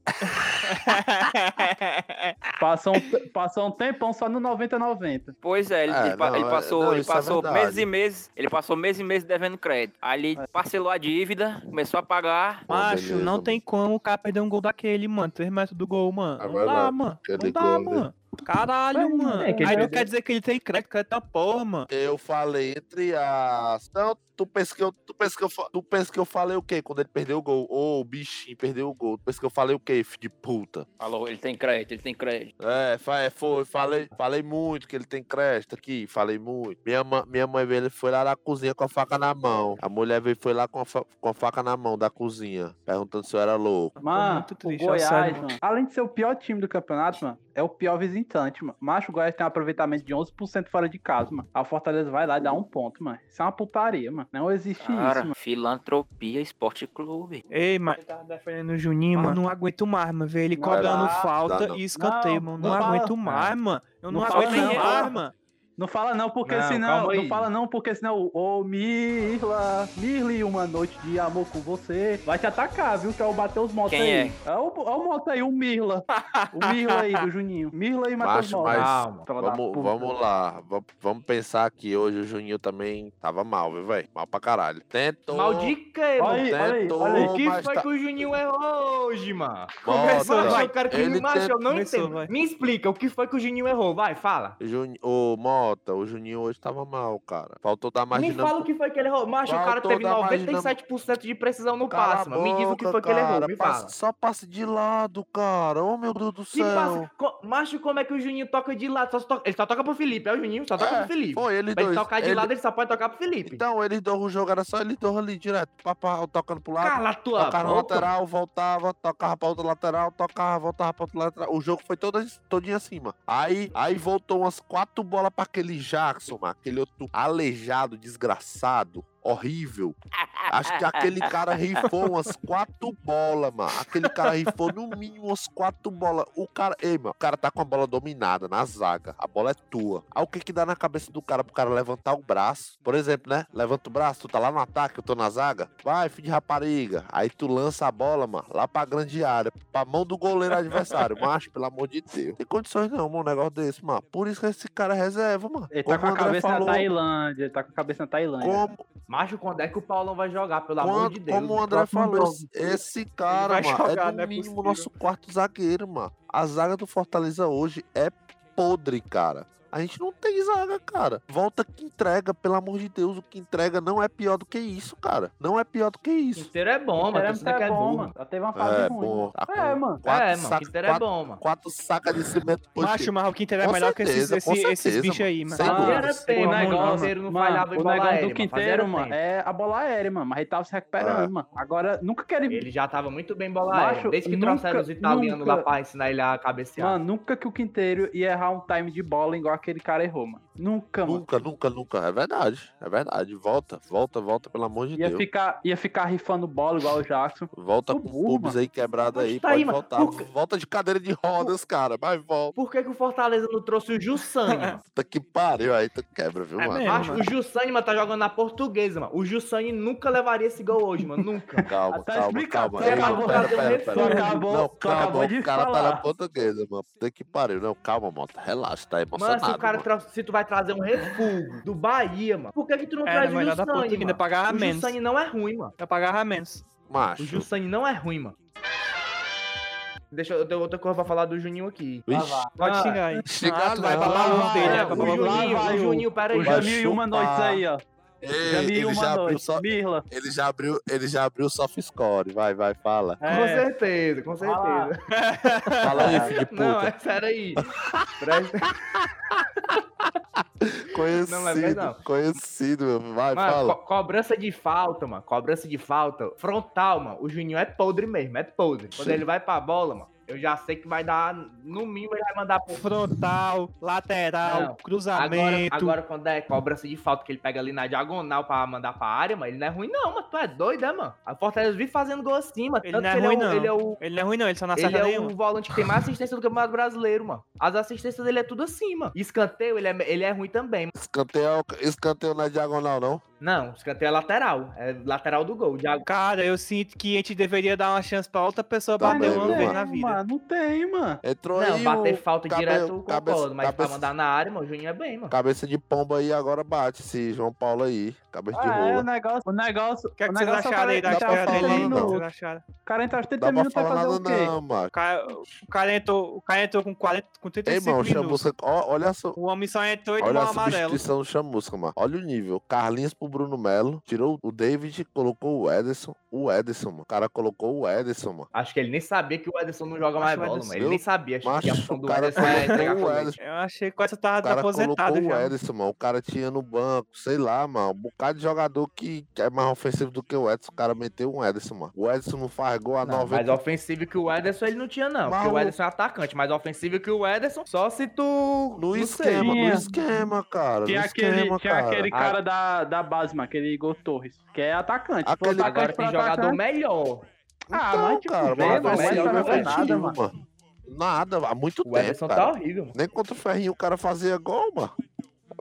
Speaker 6: Passou um, passou um tempão só no 90-90.
Speaker 4: Pois é, ele,
Speaker 1: É, não,
Speaker 4: ele
Speaker 1: é-
Speaker 4: passou,
Speaker 1: não,
Speaker 4: ele
Speaker 1: é
Speaker 4: passou
Speaker 1: verdade.
Speaker 4: meses e meses, ele passou meses e meses devendo crédito. Aí ele parcelou a dívida, começou a pagar.
Speaker 3: Macho, não tem como o cara perder um gol daquele, mano. 3 metros do gol, mano.
Speaker 1: É
Speaker 3: não dá, mano. Não dá,
Speaker 1: né?
Speaker 3: mano. Caralho, mano.
Speaker 5: é que
Speaker 3: Aí não quer dizer que ele tem crédito, crédito é porra, mano.
Speaker 1: Eu falei entre as. Tu pensa que eu, tu pensa que eu, tu pensa que eu falei o quê quando ele perdeu o gol? Ô, o bichinho perdeu o gol. Tu pensa que eu falei o quê, filho de puta?
Speaker 4: Falou, ele tem crédito, ele tem crédito.
Speaker 1: É, é, foi, falei, falei muito que ele tem crédito aqui, falei muito. Minha, minha mãe veio, ele foi lá na cozinha com a faca na mão. A mulher veio, foi lá com a, fa- com a faca na mão da cozinha, perguntando se eu era louco.
Speaker 6: Mano,
Speaker 3: muito triste,
Speaker 6: o Goiás,
Speaker 3: sério,
Speaker 6: mano, além de ser o pior time do campeonato, mano, é o pior visitante, mano. Macho, o Goiás tem um aproveitamento de 11% fora de casa, mano. A Fortaleza vai lá e dá um ponto, mano. Isso é uma putaria, mano. Não existe isso,
Speaker 4: Cara,
Speaker 6: mano.
Speaker 4: filantropia esporte clube.
Speaker 3: Ei, mas tá defendendo o Juninho, mano. Não aguento mais, mano. Ver ele cobrando falta e escanteio,
Speaker 6: Não,
Speaker 3: mano.
Speaker 6: não
Speaker 3: aguento mais, mano. Eu não, aguento mais, mano.
Speaker 6: Não fala não, porque
Speaker 5: Não,
Speaker 6: senão. Não fala não, porque senão. Ô, Mirla, Mirli, uma noite de amor com você. Vai te atacar, viu? Que é o bater os motos
Speaker 4: Quem
Speaker 6: aí. É? o, é o moto aí, o Mirla. o Mirla aí do Juninho. Mirla e Matheus Motos.
Speaker 1: mas vamos, vamos lá, va- vamos pensar que hoje o Juninho também tava mal, viu, velho? Mal pra caralho. Tentou.
Speaker 5: Mal de quê,
Speaker 6: Olha
Speaker 5: mano?
Speaker 6: olha aí, olha aí.
Speaker 5: O que
Speaker 1: mas
Speaker 5: foi
Speaker 1: tá-
Speaker 5: que o Juninho errou hoje, mano?
Speaker 3: Começou.
Speaker 5: Macho, eu quero que
Speaker 1: Ele
Speaker 5: me macho, eu não
Speaker 3: Começou,
Speaker 5: entendo.
Speaker 3: vai.
Speaker 5: Me explica, o que foi que o Juninho errou? Vai, fala.
Speaker 1: Juni... Ô, Mota, o Juninho hoje tava mal, cara. Faltou dar mais
Speaker 5: Me
Speaker 1: dinâmica.
Speaker 5: fala o que foi que ele errou. Macho, o cara teve
Speaker 1: dar mais
Speaker 5: 97% de precisão no passe. Me diz o que foi que ele errou,
Speaker 1: cara,
Speaker 5: me
Speaker 1: passe-
Speaker 5: fala.
Speaker 1: Só passe de lado, cara. Oh, meu Deus do
Speaker 5: Que
Speaker 1: céu.
Speaker 5: passe. Co- Macho, como é que o Juninho toca de lado? Só toca- Ele só toca pro Felipe, é o Juninho, só toca
Speaker 1: É,
Speaker 5: pro Felipe.
Speaker 1: Foi eles
Speaker 5: Pra ele
Speaker 1: dois.
Speaker 5: tocar de
Speaker 1: ele-
Speaker 5: lado, ele só pode tocar pro Felipe.
Speaker 1: Então, eles dois, o jogo era só eles dois ali direto. Papá, tocando pro lado.
Speaker 5: Cala a tua
Speaker 1: Tocava
Speaker 5: boca.
Speaker 1: lateral, voltava, tocava pra outra lateral, tocava, voltava pra outra lateral. O jogo foi todo, todinho mano. Aí, aí voltou umas quatro bolas pra aquele Jackson, mano. Aquele outro aleijado, desgraçado, horrível. Acho que aquele cara rifou umas quatro bolas, mano. Aquele cara rifou no mínimo umas quatro bolas. O cara, ei, mano, o cara tá com a bola dominada na zaga. A bola é tua. Aí o que que dá na cabeça do cara pro cara levantar o braço? Por exemplo, né? Levanta o braço, tu tá lá no ataque, eu tô na zaga. Vai, filho de rapariga. Aí tu lança a bola, mano, lá pra grande área, pra mão do goleiro adversário. Macho, pelo amor de Deus. Tem condições não, mano, um negócio desse, mano. Por isso que esse cara é reserva, mano.
Speaker 6: Ele tá
Speaker 1: Como
Speaker 6: com a cabeça
Speaker 1: falou,
Speaker 6: na Tailândia. Ele tá com a cabeça na Tailândia.
Speaker 1: Como,
Speaker 5: Macho, quando é que o Paulão vai jogar, pelo amor
Speaker 1: Quando-
Speaker 5: de Deus?
Speaker 1: como o André falou,
Speaker 5: jogo.
Speaker 1: esse, cara, mano,
Speaker 3: jogar,
Speaker 1: é
Speaker 3: não é
Speaker 1: no mínimo
Speaker 3: possível.
Speaker 1: nosso quarto zagueiro, mano. A zaga do Fortaleza hoje é podre, cara. A gente não tem zaga, cara. Volta que entrega, pelo amor de Deus. O que entrega não é pior do que isso, cara. Não é pior do que isso.
Speaker 5: Quinteiro é bom, mano.
Speaker 6: Quinteiro
Speaker 5: Torcida que é
Speaker 6: bom, mano. Já teve uma fase
Speaker 1: É,
Speaker 6: ruim.
Speaker 1: bom. Tá
Speaker 6: É,
Speaker 1: com
Speaker 6: mano.
Speaker 1: Quatro
Speaker 5: é, mano.
Speaker 1: sacas-
Speaker 5: Quinteiro é
Speaker 1: quatro-
Speaker 5: bom, mano.
Speaker 1: Quatro sacas de cimento por
Speaker 3: Macho, mas o Quinteiro é
Speaker 1: Com
Speaker 3: melhor que esses,
Speaker 1: certeza,
Speaker 3: esse- esses
Speaker 1: certeza,
Speaker 3: bichos aí, mano.
Speaker 1: Sem.
Speaker 5: Era tempo,
Speaker 6: o.
Speaker 5: O
Speaker 6: negócio,
Speaker 5: não falhava em
Speaker 6: o
Speaker 5: bola aérea,
Speaker 6: do
Speaker 5: mano. Fazia
Speaker 6: Quinteiro, mano, é a bola aérea, mano. Mas ele tava se recuperando,
Speaker 1: É.
Speaker 6: mano. Agora, nunca que ele...
Speaker 5: Ele já tava muito bem bola aérea. Desde que trouxeram os italianos lá pra ensinar ele a cabecear.
Speaker 6: Mano, nunca que o Quinteiro ia errar um time de bola igual aquele cara errou, mano. Nunca, mano.
Speaker 1: Nunca, nunca, nunca. É verdade. É verdade. Volta, volta, volta, pelo amor de
Speaker 6: Ia
Speaker 1: Deus.
Speaker 6: ficar, ia ficar rifando bola igual o Jackson.
Speaker 1: Volta
Speaker 6: Tô
Speaker 1: com
Speaker 6: burro,
Speaker 1: o pubis
Speaker 6: mano.
Speaker 1: aí quebrado
Speaker 5: Mas
Speaker 1: aí.
Speaker 5: tá
Speaker 1: pode
Speaker 5: aí, mano.
Speaker 1: voltar.
Speaker 5: Por?
Speaker 1: Volta de cadeira de rodas, cara. Mas volta.
Speaker 5: Por que, que o Fortaleza não trouxe o Jussani, mano?
Speaker 1: Puta que pariu, aí tu quebra, viu,
Speaker 3: É
Speaker 1: mano?
Speaker 3: mesmo.
Speaker 5: Macho, o Jussani, mano, tá jogando na portuguesa, mano. O Jussani nunca levaria esse gol hoje, mano. Nunca.
Speaker 1: Calma,
Speaker 6: Tá
Speaker 1: calma, calma.
Speaker 6: tu
Speaker 1: Ei,
Speaker 6: acabou
Speaker 1: pera, pera, pera.
Speaker 6: Tu acabou-
Speaker 1: Não, calma, o cara tá na
Speaker 6: falar.
Speaker 1: portuguesa, mano. Puta que pariu. Não, calma, Mota. Relaxa, tá
Speaker 5: Mano,
Speaker 1: emocionado.
Speaker 5: se o cara
Speaker 1: mano.
Speaker 5: se tu vai trazer um refugo do Bahia, mano, por que, que tu não
Speaker 3: Era
Speaker 5: traz o Jussani,
Speaker 3: que ainda
Speaker 5: mano?
Speaker 3: pagava
Speaker 5: O
Speaker 3: menos.
Speaker 5: Jussani não é ruim, mano.
Speaker 3: Eu pagava menos.
Speaker 5: O
Speaker 1: Macho.
Speaker 5: Jussani não é ruim, mano. Deixa eu eu tenho outra coisa pra falar do Juninho aqui.
Speaker 1: Vixe,
Speaker 3: Pode
Speaker 5: Ah,
Speaker 3: xingar aí.
Speaker 1: xingar
Speaker 3: Ah, tu vai
Speaker 1: não.
Speaker 3: pra
Speaker 1: vai,
Speaker 3: dele, né?
Speaker 5: O Juninho,
Speaker 1: vai
Speaker 5: o Juninho, pera aí.
Speaker 6: O Jamil e uma noite aí, ó.
Speaker 1: Ei,
Speaker 6: e
Speaker 1: ele, já abriu só,
Speaker 6: Mirla.
Speaker 1: ele, já abriu, ele já abriu o soft score. Vai, vai, fala.
Speaker 5: Com
Speaker 6: É.
Speaker 5: certeza, com
Speaker 6: Fala.
Speaker 5: certeza.
Speaker 1: Fala aí, filho de
Speaker 5: Não,
Speaker 1: puta.
Speaker 5: é sério aí. Presta...
Speaker 1: Conhecido,
Speaker 5: Não, mas não.
Speaker 1: conhecido, meu. Vai,
Speaker 5: Mano,
Speaker 1: fala.
Speaker 5: co- cobrança de falta, mano. Cobrança de falta. Frontal, mano. O Juninho é podre mesmo, é podre. Quando ele vai pra bola, mano, eu já sei que vai dar. No mínimo, ele vai mandar pro.
Speaker 3: Frontal, lateral,
Speaker 5: Não.
Speaker 3: cruzamento.
Speaker 5: Agora, agora, quando é cobrança de falta que ele pega ali na diagonal pra mandar pra área, mano, ele não é ruim, não, mano. Tu é doido, é, mano? A Fortaleza vive fazendo gol assim, mano.
Speaker 3: Ele
Speaker 5: Tanto
Speaker 3: não é
Speaker 5: que
Speaker 3: ruim,
Speaker 5: ele é o,
Speaker 3: não.
Speaker 5: Ele é o,
Speaker 3: Ele não é ruim, não, ele só não
Speaker 5: ele é
Speaker 3: nenhum.
Speaker 5: o volante que tem mais assistência do Campeonato Brasileiro, mano. As assistências dele é tudo assim, mano. Escanteio, ele é, ele é ruim também, mano.
Speaker 1: Escanteio, escanteio não é diagonal, não?
Speaker 5: Não, escanteio é lateral. É lateral do gol. Diago-
Speaker 3: Cara, eu sinto que a gente deveria dar uma chance pra outra pessoa
Speaker 1: Também,
Speaker 3: bater uma
Speaker 1: viu,
Speaker 3: vez
Speaker 1: mano?
Speaker 3: na vida.
Speaker 6: Mano, não tem, mano.
Speaker 1: Entrou
Speaker 5: Não,
Speaker 1: aí
Speaker 5: bater
Speaker 1: o
Speaker 5: falta
Speaker 1: cabe-
Speaker 5: direto, eu
Speaker 1: cabeça-
Speaker 5: concordo. Mas pra
Speaker 1: cabeça-
Speaker 5: mandar na área, mano, o Juninho é bem, mano.
Speaker 1: Cabeça de pomba aí agora bate esse João Paulo aí. Cabeça de
Speaker 6: Ah, é, o negócio, o negócio,
Speaker 3: O que é
Speaker 6: o
Speaker 3: que vocês
Speaker 6: negócio é o
Speaker 3: acharam
Speaker 6: cara
Speaker 3: aí da
Speaker 1: pra falar
Speaker 3: dele aí? O vocês?
Speaker 6: O cara entra aos 30
Speaker 1: Dá pra
Speaker 6: minutos
Speaker 1: falar
Speaker 6: fazer o quê?
Speaker 1: não, mano.
Speaker 3: O cara, o cara entrou, o cara entrou com, 40, com
Speaker 1: Ei,
Speaker 3: 35
Speaker 1: mano,
Speaker 3: minutos.
Speaker 1: chamusca. ó, Olha só.
Speaker 3: O homem só entrou e
Speaker 1: Olha a
Speaker 3: um amarelo.
Speaker 1: substituição do Chamusca, mano. Olha o nível. Carlinhos pro Bruno Melo. Tirou o David, colocou o Ederson. O Ederson, mano. O cara colocou o Ederson, mano.
Speaker 5: Acho que ele nem sabia que o Ederson não joga mais
Speaker 3: o
Speaker 5: bola, mano. Ele nem sabia. Acho que a função
Speaker 1: o
Speaker 5: do
Speaker 1: cara
Speaker 5: Ederson é entregar
Speaker 1: colocou o. Ederson.
Speaker 3: Eu achei que essa tava
Speaker 1: O cara
Speaker 3: aposentado
Speaker 1: colocou o
Speaker 3: já.
Speaker 1: Ederson, mano. O cara tinha no banco, sei lá, mano. Um bocado de jogador que que é mais ofensivo do que o Ederson. O cara meteu um Ederson, mano. O Ederson não faz gol a
Speaker 5: Não,
Speaker 1: 90.
Speaker 5: mais ofensivo que o Ederson ele não tinha, não.
Speaker 1: Mas
Speaker 5: Porque o
Speaker 1: o-
Speaker 5: Ederson é atacante. Mais ofensivo que o Ederson, só se tu.
Speaker 1: No esquema, no esquema, cara.
Speaker 6: Tinha
Speaker 1: no
Speaker 6: aquele,
Speaker 1: esquema,
Speaker 6: tinha
Speaker 1: cara.
Speaker 6: aquele
Speaker 5: Ah.
Speaker 6: cara da, da base, mano, aquele Igor Torres, que é atacante.
Speaker 1: Aquele-
Speaker 6: atacante
Speaker 5: Agora
Speaker 6: pra
Speaker 5: tem jogador melhor.
Speaker 6: Ah,
Speaker 1: Então,
Speaker 6: mas tipo,
Speaker 1: cara, mas
Speaker 6: mano,
Speaker 1: vai
Speaker 6: mas
Speaker 1: ser
Speaker 6: tá
Speaker 1: jogo
Speaker 6: jogando nada, mano.
Speaker 1: mano. Nada, há muito
Speaker 5: O
Speaker 1: tempo,
Speaker 5: Ederson
Speaker 1: cara.
Speaker 5: tá horrível, mano.
Speaker 1: Nem contra o Ferrinho o cara fazia gol, mano.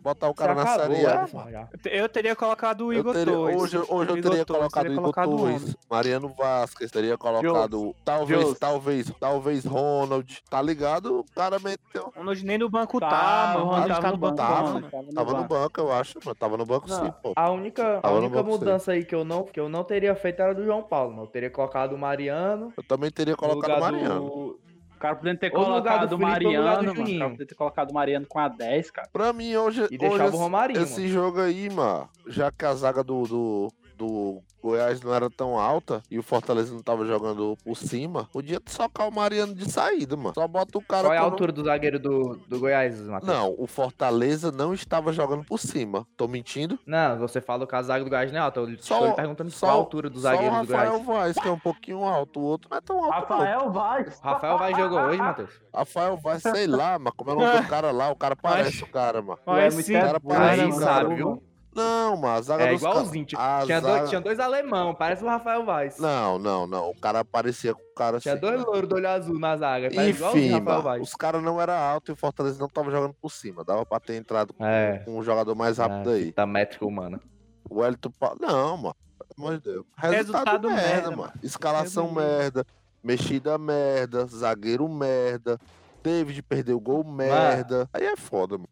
Speaker 1: Botar o
Speaker 5: Você
Speaker 1: cara na
Speaker 5: acabou,
Speaker 1: Série A, mano.
Speaker 5: já.
Speaker 3: Eu te- Eu teria colocado o
Speaker 1: Eu
Speaker 3: Igor
Speaker 1: teria-
Speaker 3: Torres.
Speaker 1: hoje, hoje eu teria
Speaker 3: Torres,
Speaker 1: colocado
Speaker 3: teria
Speaker 1: Igor
Speaker 3: o
Speaker 1: Torres. Mariano Vasquez, teria colocado talvez, talvez, talvez Ronald, tá ligado? O cara meteu.
Speaker 3: O Ronald nem no banco tá,
Speaker 6: Tá,
Speaker 3: mano. O
Speaker 6: o
Speaker 3: Ronald
Speaker 6: Ronald
Speaker 3: tá no banco,
Speaker 1: tava,
Speaker 3: mano.
Speaker 1: Tava no banco, eu acho, mano. Tava no banco
Speaker 5: Não,
Speaker 1: sim, pô.
Speaker 5: A única, a
Speaker 1: Tava no
Speaker 5: única
Speaker 1: banco, sim.
Speaker 5: mudança aí que eu, não, que eu não teria feito era do João Paulo, mano. Eu teria colocado o Mariano.
Speaker 1: Eu também teria
Speaker 5: no
Speaker 1: colocado o Mariano.
Speaker 5: do-
Speaker 6: O cara podendo ter
Speaker 5: Ou
Speaker 6: colocado o Mariano, mano. O cara poderia ter colocado o Mariano com a 10, cara.
Speaker 1: Pra mim, hoje,
Speaker 5: E
Speaker 1: hoje
Speaker 5: deixava o
Speaker 1: esse-
Speaker 5: Romarinho,
Speaker 1: esse
Speaker 5: mano.
Speaker 1: jogo aí, mano, já que a zaga do, do, do Goiás não era tão alta e o Fortaleza não tava jogando por cima, podia socar o Mariano de saída, mano. Só bota o cara
Speaker 5: Qual é a altura do zagueiro do, do Goiás, Matheus?
Speaker 1: Não, o Fortaleza não estava jogando por cima. Tô mentindo?
Speaker 5: Não, você fala que a zaga do Goiás não é alta. Eu
Speaker 1: Só-
Speaker 5: lhe perguntando
Speaker 1: só-
Speaker 5: qual a altura do zagueiro do
Speaker 1: o Rafael
Speaker 5: Goiás.
Speaker 1: Vaz, que é um pouquinho alto. O outro não é tão alto, não.
Speaker 6: Rafael Vaz.
Speaker 5: Rafael vai jogou hoje, Matheus?
Speaker 1: Rafael Vaz, sei lá, mas como é o nome do cara lá, o cara parece o cara, mano.
Speaker 3: Olha
Speaker 6: É
Speaker 1: O cara parece
Speaker 5: Aí
Speaker 1: o cara.
Speaker 5: sabe, viu?
Speaker 1: Não, mano, a zaga
Speaker 5: É
Speaker 1: dos
Speaker 5: igualzinho. Tinha,
Speaker 1: a
Speaker 5: tinha
Speaker 1: zaga-
Speaker 5: dois, tinha dois alemão, parece o Rafael Vaz.
Speaker 1: Não, não, não. O cara parecia com o cara
Speaker 5: Tinha
Speaker 1: assim.
Speaker 5: dois louros do olho azul na zaga.
Speaker 1: Enfim,
Speaker 5: o Rafael
Speaker 1: mano,
Speaker 5: Vaz.
Speaker 1: os caras não eram altos e o Fortaleza não tava jogando por cima. Dava pra ter entrado com,
Speaker 5: É.
Speaker 1: com um jogador mais rápido aí.
Speaker 5: Da métrica humana.
Speaker 1: O Elton Pa- Não, mano. Pelo amor de Deus. Resultado,
Speaker 3: Resultado
Speaker 1: merda,
Speaker 3: merda,
Speaker 1: mano.
Speaker 3: mano.
Speaker 1: Escalação merda. Mexida merda. Zagueiro merda. David perdeu gol merda. Aí é foda, mano.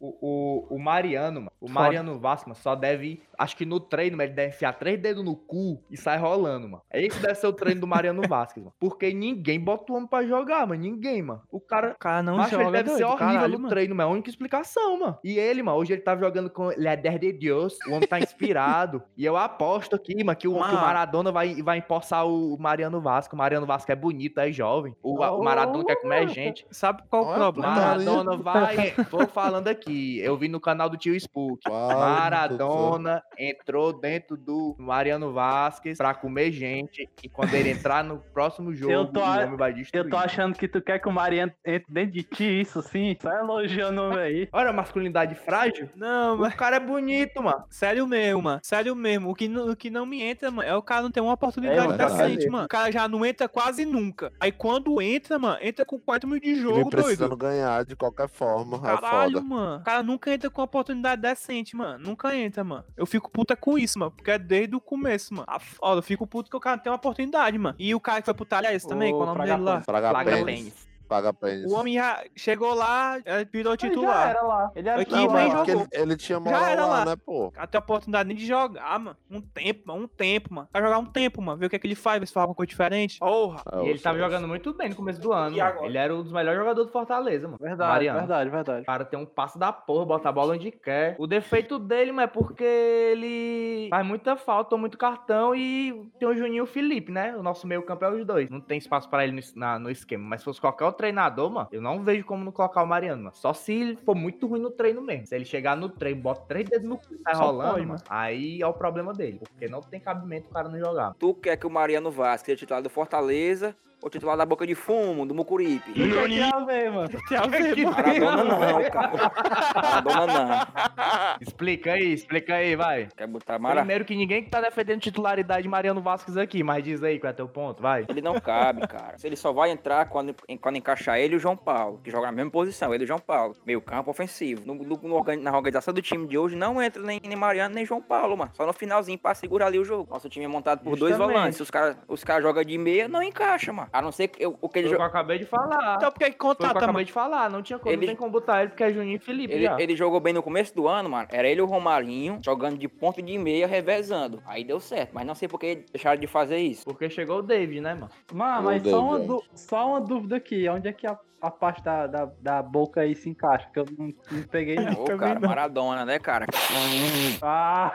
Speaker 5: O, o, o Mariano, mano, o Mariano Vasco, mano, só deve. Acho que no treino, mano, ele deve enfiar três dedos no cu e sai rolando, mano. Esse deve ser o treino do Mariano Vasquez, mano. Porque ninguém bota o homem pra jogar, mano. Ninguém, mano. O cara.
Speaker 3: O cara não joga
Speaker 5: ele deve ser
Speaker 3: doido,
Speaker 5: horrível
Speaker 3: caralho,
Speaker 5: no
Speaker 3: mano.
Speaker 5: treino, mano. É a única explicação, mano. E ele, mano, hoje ele tava jogando com Leder de Deus. O homem tá inspirado. e eu aposto aqui, mano, que o, que o. Maradona vai, vai empossar o Mariano Vasco. O Mariano Vasco é bonito, é jovem. O, o Maradona quer comer gente.
Speaker 3: Sabe qual o problema?
Speaker 1: Maradona
Speaker 5: Maradona vai. Tô falando aqui. Eu vi no canal do tio Spook. Maradona entrou dentro do Mariano Vasquez pra comer gente. E quando ele entrar no próximo jogo,
Speaker 6: Eu tô
Speaker 5: o homem vai destruir.
Speaker 6: Eu tô achando que tu quer que o Mariano entre dentro de ti, isso sim. Só elogiando o homem aí.
Speaker 5: Olha a masculinidade frágil.
Speaker 3: Não, mas
Speaker 5: O cara é bonito, mano.
Speaker 3: sério mesmo, mano. Sério mesmo. O que, não, o que não me entra, mano, é o cara não ter uma oportunidade
Speaker 6: É, mano,
Speaker 3: decente, mano. O cara já não entra quase nunca. Aí quando entra, mano, entra com 4 mil de
Speaker 1: vem
Speaker 3: jogo,
Speaker 1: precisando
Speaker 3: doido.
Speaker 1: ganhar de qualquer forma. É
Speaker 3: Caralho,
Speaker 1: foda.
Speaker 3: mano. O cara nunca entra com uma oportunidade decente, mano. Nunca entra, mano. Eu fico puta com isso, mano. Porque é desde o começo, mano. A foda. Eu fico puto que o cara não tem uma oportunidade, mano. E o cara que foi pro Talhares também, qual é o nome dele lá?
Speaker 1: Fraga pênis.
Speaker 5: Pênis.
Speaker 1: Paga pênis.
Speaker 3: O homem já chegou lá, virou
Speaker 6: Ele já
Speaker 3: titular.
Speaker 6: era lá. Ele era
Speaker 3: Aqui
Speaker 1: Não,
Speaker 3: nem
Speaker 1: porque
Speaker 3: jogou.
Speaker 1: ele, ele tinha
Speaker 3: Já
Speaker 1: moral
Speaker 3: era
Speaker 1: lá,
Speaker 3: lá.
Speaker 1: né, pô?
Speaker 3: O cara tem a oportunidade nem de jogar, mano. Um tempo, mano. Um tempo, mano. Vai jogar um tempo, mano. Ver o que é que ele faz, ver se faz alguma coisa diferente. Porra.
Speaker 1: Ah,
Speaker 5: E ele tava jogando muito bem no começo do ano.
Speaker 3: E?
Speaker 5: Ele era um dos melhores jogadores do Fortaleza, mano.
Speaker 6: Verdade,
Speaker 5: Mariano.
Speaker 6: verdade, verdade.
Speaker 5: O cara tem um passo da porra, bota a bola onde quer. O defeito dele, mano, é porque ele faz muita falta, muito cartão e tem o Juninho e o Felipe, né? O nosso meio campo é os dois. Não tem espaço pra ele no, na- no esquema. Mas se fosse qualquer outro treinador, mano, eu não vejo como não colocar o Mariano, mano. Só se ele for muito ruim no treino mesmo. Se ele chegar no treino, bota três dedos no cu e tá
Speaker 3: Só
Speaker 5: rolando,
Speaker 3: pode,
Speaker 5: mano, aí é o problema dele. Porque não tem cabimento o cara não jogar.
Speaker 4: Tu quer que o Mariano Vasco seja titular do Fortaleza ou titular da Boca de Fumo, do Mucuripe?
Speaker 6: O que tem a ver, mano?
Speaker 3: Tem a ver, mano.
Speaker 4: Maradona não, cara. Maradona não.
Speaker 5: Explica aí, explica aí, vai.
Speaker 4: Quer botar Mara...
Speaker 5: Primeiro que ninguém que tá defendendo titularidade de Mariano Vasquez aqui, mas diz aí qual é teu ponto, vai.
Speaker 4: Ele não cabe, cara. Ele só vai entrar quando, quando encaixar ele e o João Paulo, que joga na mesma posição, ele e o João Paulo. Meio campo ofensivo. No, no- na organização do time de hoje não entra nem, nem Mariano nem João Paulo, mano. Só no finalzinho pra segurar ali o jogo. Nosso time é montado por dois
Speaker 5: Justamente.
Speaker 4: volantes. Os caras os cara jogam de meia, não encaixa, mano. A não ser que eu- o que ele
Speaker 5: que eu acabei de falar.
Speaker 3: Então por que que
Speaker 5: Foi o que eu
Speaker 3: contrata,
Speaker 5: acabei de falar. Não tinha como,
Speaker 4: Ele-
Speaker 5: não tem como botar ele porque é Juninho e Felipe
Speaker 4: Ele,
Speaker 5: já.
Speaker 4: ele jogou bem no começo do ano, mano. Era ele e o Romarinho jogando de ponto de meia, revezando. Aí deu certo. Mas não sei por que deixaram de fazer isso.
Speaker 5: Porque chegou o David, né, mano?
Speaker 6: Mano, mas só uma, du- só uma dúvida aqui. Onde é que a, a parte da, da, da boca aí se encaixa? Que eu não, não peguei, não.
Speaker 4: Ô, cara, Maradona, né, cara?
Speaker 6: Ah!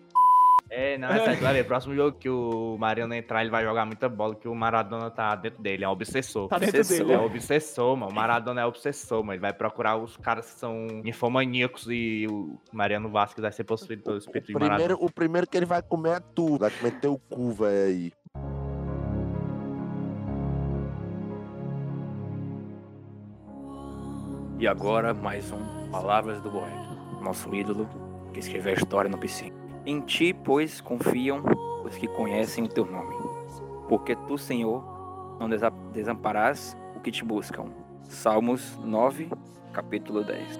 Speaker 5: É, não, é sério, vai ver. Próximo jogo que o Mariano entrar, ele vai jogar muita bola, que o Maradona tá dentro dele, é um obsessor.
Speaker 3: Tá dentro
Speaker 4: Obsessor.
Speaker 3: dele.
Speaker 5: Ele é obsessor, mano. O Maradona é obsessor, mano. Ele vai procurar os caras que são infomaníacos e o Mariano Vasquez vai ser possuído pelo espírito de
Speaker 1: Primeiro,
Speaker 5: Maradona.
Speaker 1: o primeiro que ele vai comer é tu. Vai meter o cu, velho, aí.
Speaker 4: E agora, mais um Palavras do Boeto, nosso ídolo que escreveu a história no piscina. Em ti, pois, confiam os que conhecem o teu nome. Porque tu, Senhor, não desa- desamparás o que te buscam. Salmos 9, capítulo 10.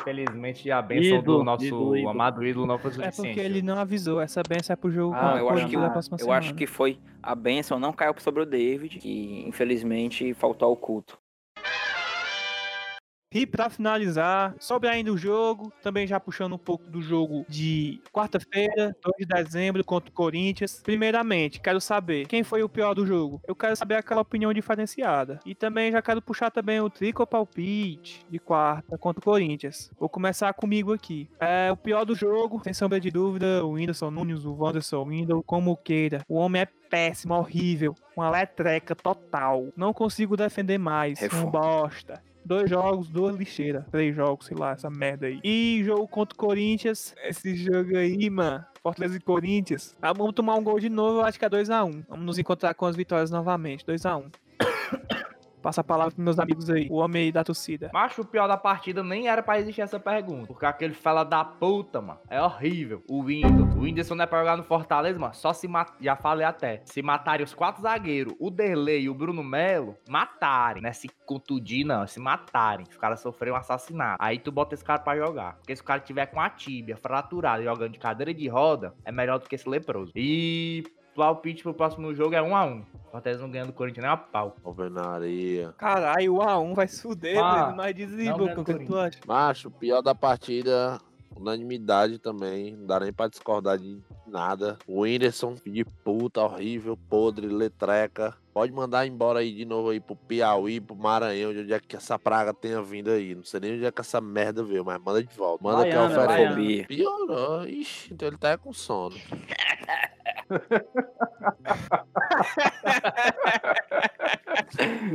Speaker 5: Infelizmente, a benção
Speaker 6: Ídolo,
Speaker 5: do nosso
Speaker 6: ídolo, ídolo.
Speaker 5: amado ídolo não foi
Speaker 3: É
Speaker 5: suficiente.
Speaker 3: porque ele não avisou. Essa benção é pro jogo
Speaker 6: Ah,
Speaker 4: eu acho
Speaker 3: o
Speaker 4: que-
Speaker 3: da próxima
Speaker 4: Eu
Speaker 3: semana.
Speaker 4: acho que foi a bênção, não caiu sobre o David, que infelizmente faltou ao culto.
Speaker 3: E pra finalizar, sobre ainda o jogo, também já puxando um pouco do jogo de quarta-feira, 2 de dezembro, contra o Corinthians. Primeiramente, quero saber quem foi o pior do jogo. Eu quero saber aquela opinião diferenciada. E também já quero puxar também o trico palpite de quarta contra o Corinthians. Vou começar comigo aqui. É o pior do jogo, sem sombra de dúvida, o Whindersson Nunes, o Wanderson Windel, como queira. O homem é péssimo, horrível, uma letreca total. Não consigo defender mais, um
Speaker 4: Reforma.
Speaker 3: bosta. Dois jogos, duas lixeiras. Três jogos, sei lá, essa merda aí. E jogo contra o Corinthians. Esse jogo aí, mano. Fortaleza e Corinthians. Ah, vamos tomar um gol de novo, eu acho que é 2x1. Vamos nos encontrar com as vitórias novamente. 2x1. Passa a palavra pros meus amigos aí, o homem aí da torcida.
Speaker 5: Macho, o pior da partida nem era pra existir essa pergunta. Porque aquele fela da puta, mano, é horrível. O Whindersson. O Whindersson não é pra jogar no Fortaleza, mano. Só se matar. Já falei até. Se matarem os quatro zagueiros, o Derlei e o Bruno Melo, matarem. Não é se contundir, não. É se matarem. Os caras sofreram um assassinato. Aí tu bota esse cara pra jogar. Porque se o cara tiver com a tíbia fraturada jogando de cadeira de roda, é melhor do que esse leproso. E palpite pro próximo jogo é 1x1. Fortaleza não ganha do Corinthians nem a pau.
Speaker 1: Alvenaria.
Speaker 3: Caralho, o A1 vai se fuder,
Speaker 5: Ah,
Speaker 3: velho. Boca,
Speaker 5: ganha
Speaker 3: o que tu
Speaker 5: Corinthians.
Speaker 3: acha?
Speaker 1: Macho, pior da partida, unanimidade também. Não dá nem pra discordar de nada. O Whindersson, de puta, horrível, podre, letreca. Pode mandar embora aí de novo aí pro Piauí, pro Maranhão, de onde é que essa praga tenha vindo aí. Não sei nem onde é que essa merda veio, mas manda de volta. Manda que é
Speaker 6: Baiana,
Speaker 1: oferece.
Speaker 6: baiana.
Speaker 4: Fobia.
Speaker 1: Piorou. Ixi, então ele tá com sono.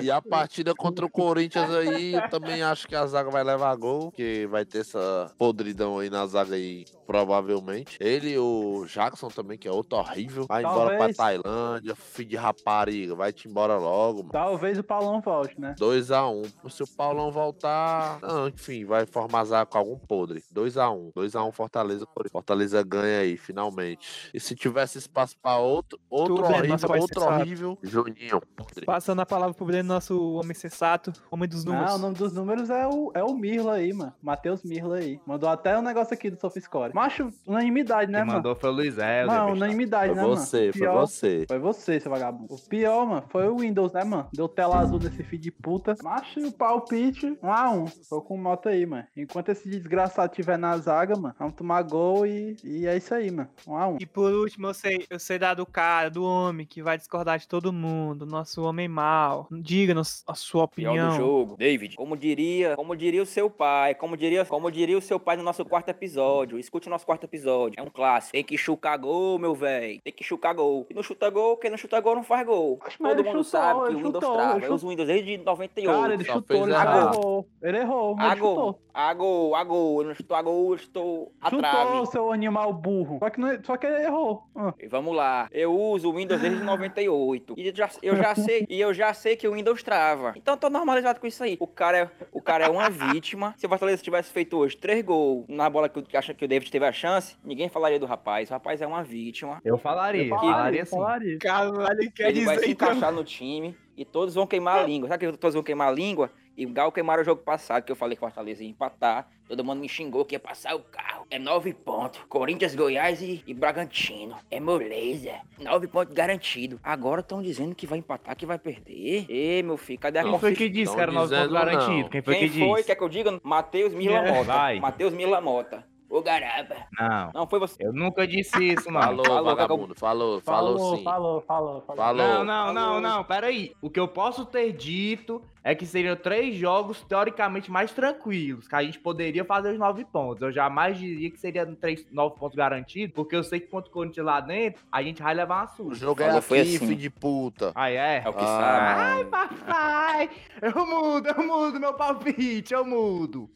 Speaker 1: e a partida contra o Corinthians aí, eu também acho que a zaga vai levar gol, porque vai ter essa podridão aí na zaga aí, provavelmente. Ele e o Jackson também, que é outro horrível. Vai embora pra
Speaker 6: Talvez.
Speaker 1: Tailândia, filho de rapariga, vai-te embora logo, mano.
Speaker 6: Talvez o Paulão volte, né?
Speaker 1: 2x1. Se o Paulão voltar. Não, enfim, vai formar zaga com algum podre. 2x1. 2x1 Fortaleza. Fortaleza ganha aí, finalmente. E se tivesse espaço pra outro, outro
Speaker 3: Tudo
Speaker 1: horrível, outro horrível. Juninho, podre.
Speaker 3: Passando a palavra pro Breno, nosso homem sensato, homem dos números.
Speaker 6: Não, o nome dos números é o, é o Mirla aí, mano. Matheus Mirla aí. Mandou até um negócio aqui do SofaScore. Macho, unanimidade, né,
Speaker 5: Quem
Speaker 6: mano?
Speaker 5: mandou foi o Luiz Helder.
Speaker 6: Não,
Speaker 5: bicho.
Speaker 6: unanimidade,
Speaker 1: Foi
Speaker 6: né,
Speaker 1: você,
Speaker 6: mano?
Speaker 1: foi
Speaker 6: Pior-
Speaker 1: você.
Speaker 6: Foi você, seu vagabundo. O pior, mano, foi o Windows, né, mano? Deu tela azul nesse filho de puta. Macho, o palpite, um a um. Tô com moto aí, mano. Enquanto esse desgraçado tiver na zaga, mano, vamos tomar gol e, e é isso aí, mano. Um a um.
Speaker 3: E por último, eu sei, eu sei dar do cara, do homem que vai discordar de todo mundo, nosso homem mal. Diga-nos a sua
Speaker 4: Pior
Speaker 3: opinião.
Speaker 4: do jogo. David, como diria, como diria o seu pai, como diria, como diria o seu pai no nosso quarto episódio. Escute o nosso quarto episódio. É um clássico. Tem que chutar gol, meu velho. Tem que chutar gol. Se não chuta gol, quem não chuta gol não faz gol.
Speaker 6: Mas
Speaker 4: Todo mundo
Speaker 6: chutou,
Speaker 4: sabe que o Windows
Speaker 6: chutou,
Speaker 4: trava. É os Windows desde 98.
Speaker 6: Cara, ele
Speaker 1: Só
Speaker 6: chutou, ele errou. Ele errou, mas
Speaker 4: a
Speaker 6: ele chutou.
Speaker 4: gol, a gol, a gol. Ele não chutou a gol, ele chutou a
Speaker 6: Chutou,
Speaker 4: trave.
Speaker 6: seu animal burro. Só que, não, só que ele errou. Ah.
Speaker 4: E vamos lá. Eu uso o Windows desde 98. E eu já, eu já sei, e eu já sei que o Windows trava. Então tô normalizado com isso aí. O cara é, o cara é uma vítima. Se o Fortaleza tivesse feito hoje três gols na bola que, acha que o David teve a chance, ninguém falaria do rapaz. O rapaz é uma vítima.
Speaker 5: Eu falaria,
Speaker 6: Eu
Speaker 5: falaria
Speaker 6: falaria.
Speaker 3: Caralho, quer
Speaker 4: Ele vai
Speaker 3: dizer
Speaker 4: se
Speaker 3: então.
Speaker 4: encaixar no time e todos vão queimar a língua. Sabe que todos vão queimar a língua? E o Gal queimaram o jogo passado, que eu falei que o Fortaleza ia empatar. Todo mundo me xingou que ia passar o carro. É nove pontos. Corinthians, Goiás e, e Bragantino. É moleza. Nove pontos garantido. Agora estão dizendo que vai empatar, que vai perder. Ê, meu filho, cadê a
Speaker 5: Quem foi que disse que era nove pontos garantido? Quem foi
Speaker 4: Quem
Speaker 5: que
Speaker 4: foi?
Speaker 5: disse?
Speaker 4: Quer que eu diga? Matheus Mila Mota.
Speaker 5: vai.
Speaker 4: Matheus Mila Mota. Ô, garaba.
Speaker 5: Não,
Speaker 4: Não foi você.
Speaker 5: eu nunca disse isso, não.
Speaker 1: Falou,
Speaker 4: Falou,
Speaker 1: vagabundo. Falou, falou,
Speaker 6: Falou,
Speaker 1: sim.
Speaker 6: falou, falou, falou.
Speaker 1: Falou.
Speaker 5: Não, não, não, não, peraí. O que eu posso ter dito é que seriam três jogos teoricamente mais tranquilos, que a gente poderia fazer os nove pontos. Eu jamais diria que seria três, nove pontos garantidos, porque eu sei que contra o Corinthians lá dentro, a gente vai levar uma
Speaker 1: O
Speaker 5: surra.
Speaker 1: jogo é
Speaker 4: Falou,
Speaker 1: aqui,
Speaker 4: foi assim.
Speaker 1: filho de puta.
Speaker 5: Aí é?
Speaker 4: É o que
Speaker 1: Ah.
Speaker 4: sabe.
Speaker 5: Ai, papai! Eu mudo, eu mudo meu palpite, eu mudo.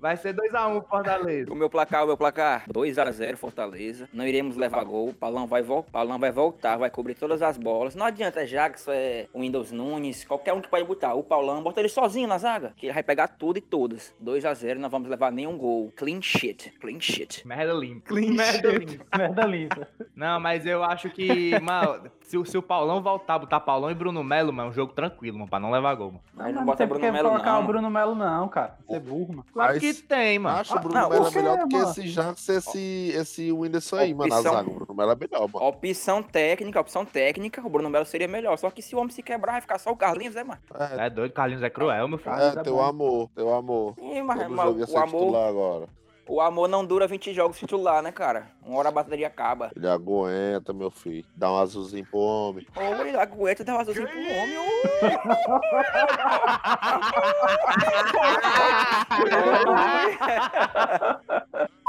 Speaker 5: Vai ser 2x1 Fortaleza.
Speaker 4: O meu placar, o meu placar, 2x0 Fortaleza. Não iremos levar gol. O Paulão vai, vol Paulão vai voltar, vai cobrir todas as bolas. Não adianta, é Jackson, é o Windows Nunes, qualquer um que pode botar. O Paulão, bota ele sozinho na zaga, que ele vai pegar tudo e todas. 2x0, não vamos levar nenhum gol. Clean shit, clean shit.
Speaker 5: Merda limpa.
Speaker 3: Clean
Speaker 5: Merda
Speaker 3: shit.
Speaker 5: limpa.
Speaker 6: Merda limpa.
Speaker 5: Não, mas eu acho que, mano, se, o- se o Paulão voltar, botar Paulão e Bruno Melo, mano, é um jogo tranquilo, mano, pra não levar gol, mano.
Speaker 4: Mas não
Speaker 6: Não
Speaker 4: bota
Speaker 6: tem
Speaker 4: Bruno Melo
Speaker 6: colocar
Speaker 4: não.
Speaker 6: o Bruno Melo, não, cara. Você é burro, mano.
Speaker 5: Claro
Speaker 1: Mas
Speaker 5: que tem, mano.
Speaker 1: Acho o Bruno
Speaker 4: não,
Speaker 1: Melo é melhor do que esse Jax e esse, esse Whindersson aí, mano,
Speaker 4: Opção.
Speaker 1: zaga. O Bruno Melo é melhor, mano.
Speaker 4: Opção técnica, opção técnica, o Bruno Melo seria melhor. Só que se o homem se quebrar, vai ficar só o Carlinhos, é, mano?
Speaker 1: É,
Speaker 5: É doido, Carlinhos é cruel, meu filho.
Speaker 1: É
Speaker 6: é
Speaker 1: teu
Speaker 6: bom.
Speaker 1: amor, teu amor.
Speaker 4: Ih, mas,
Speaker 1: Todo
Speaker 4: mas o amor,
Speaker 1: agora.
Speaker 4: O amor não dura 20 jogos titular, né, cara? Uma hora a bateria acaba.
Speaker 1: Ele aguenta, meu filho. Dá um azulzinho pro homem.
Speaker 4: Ô, ele aguenta dar um azulzinho pro homem.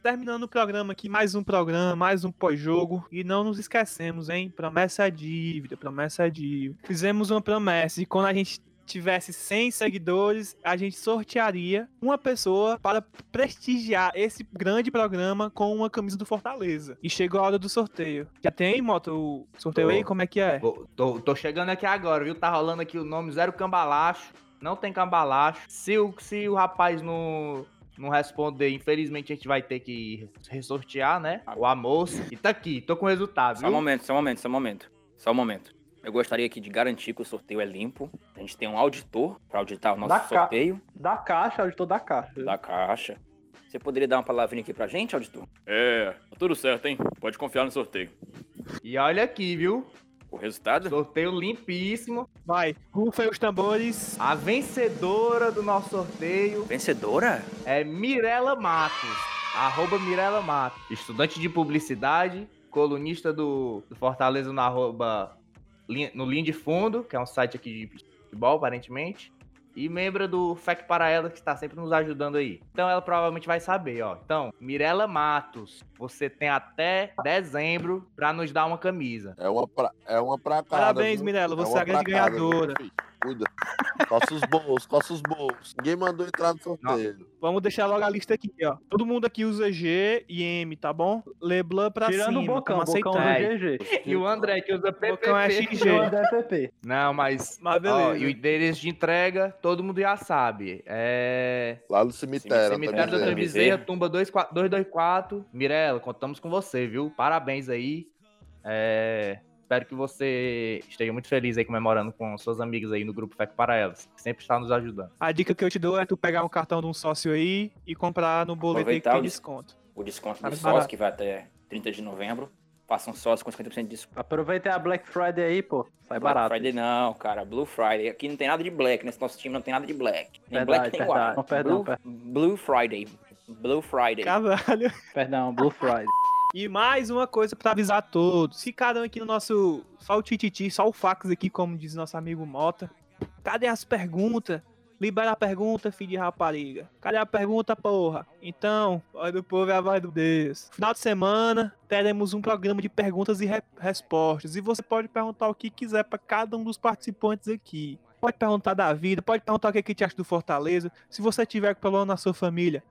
Speaker 3: Terminando o programa aqui, mais um programa, mais um pós-jogo. E não nos esquecemos, hein? Promessa é dívida, promessa é dívida. Fizemos uma promessa e quando a gente tivesse 100 seguidores, a gente sortearia uma pessoa para prestigiar esse grande programa com uma camisa do Fortaleza. E chegou a hora do sorteio. Já tem, Moto, o sorteio
Speaker 5: Tô.
Speaker 3: aí? Como é que é?
Speaker 5: Tô, tô- tô chegando aqui agora, viu? Tá rolando aqui o nome Zero Cambalacho. Não tem cambalacho. Se o, se o rapaz não, não responder, infelizmente a gente vai ter que ressortear, né? O almoço. E tá aqui, tô com o resultado,
Speaker 4: Só um momento, só um momento, só um momento. Só um momento. Eu gostaria aqui de garantir que o sorteio é limpo. A gente tem um auditor para auditar o nosso
Speaker 6: Da ca-
Speaker 4: sorteio
Speaker 6: Da caixa, auditor da caixa.
Speaker 4: da caixa. Você poderia dar uma palavrinha aqui pra gente, auditor? É, tá tudo certo, hein? Pode confiar no sorteio.
Speaker 5: E olha aqui, viu?
Speaker 4: O resultado?
Speaker 5: Sorteio limpíssimo.
Speaker 3: Vai, rufem os tambores.
Speaker 5: A vencedora do nosso sorteio
Speaker 4: Vencedora?
Speaker 5: é Mirela Matos. Arroba Mirela Matos. Estudante de publicidade, colunista do, do Fortaleza no arroba, no Linha de Fundo, que é um site aqui de futebol, aparentemente. E membro do FEC para ela, que está sempre nos ajudando aí. Então ela provavelmente vai saber, ó. Então, Mirela Matos, você tem até dezembro pra nos dar uma camisa.
Speaker 1: É uma pra, é uma pra cada.
Speaker 3: Parabéns,
Speaker 1: viu?
Speaker 3: Mirella, você
Speaker 1: uma
Speaker 3: é a grande
Speaker 1: cada, viu,
Speaker 3: ganhadora.
Speaker 1: filho? Cuida. Coça os bolsos, coça os bolsos. Ninguém mandou entrar no sorteio.
Speaker 3: Vamos deixar logo a lista aqui, ó. Todo mundo aqui usa G e M, tá bom? Leblanc pra
Speaker 6: Tirando
Speaker 3: cima,
Speaker 6: o Bocão, o Bocão
Speaker 3: aceitando.
Speaker 6: usa
Speaker 5: É.
Speaker 6: GG.
Speaker 5: E o André, que usa
Speaker 3: Bocão é. XG.
Speaker 6: FP.
Speaker 5: Não, mas.
Speaker 3: Mas
Speaker 5: Ó,
Speaker 3: beleza.
Speaker 5: e o endereço de entrega, todo mundo já sabe. É.
Speaker 1: Lá no cemitério.
Speaker 5: Cemitério da. Bezerra, tumba 24 224. Mirella, contamos com você, viu? Parabéns aí. É, Espero que você esteja muito feliz aí comemorando com suas amigas aí no grupo FEC para elas, que sempre está nos ajudando.
Speaker 3: A dica que eu te dou é tu pegar um cartão de um sócio aí e comprar no boleto aí que tem
Speaker 4: o des-
Speaker 3: desconto.
Speaker 4: O desconto do sócio, que vai até 30 de novembro. Faça um sócio com 50% de desconto.
Speaker 6: Aproveita a Black Friday aí, pô. Sai
Speaker 4: Black
Speaker 6: barato.
Speaker 4: Friday não, cara. Blue Friday. Aqui não tem nada de black. Nesse nosso time não tem nada de black. Nem
Speaker 6: Verdade,
Speaker 4: black, nem white.
Speaker 6: Perdão,
Speaker 4: Blue, Blue Friday. Blue Friday.
Speaker 3: Caralho.
Speaker 6: Perdão, Blue Friday.
Speaker 3: E mais uma coisa pra avisar todos. Ficaram aqui no nosso. Só o tititi, só o fax aqui, como diz nosso amigo Mota. Cadê as perguntas? Libera a pergunta, filho de rapariga. Cadê a pergunta, porra? Então, voz do povo é a voz do Deus. Final de semana, teremos um programa de perguntas e re- respostas. E você pode perguntar o que quiser pra cada um dos participantes aqui. Pode perguntar da vida, pode perguntar o que, que te acha do Fortaleza. Se você tiver problema na sua família,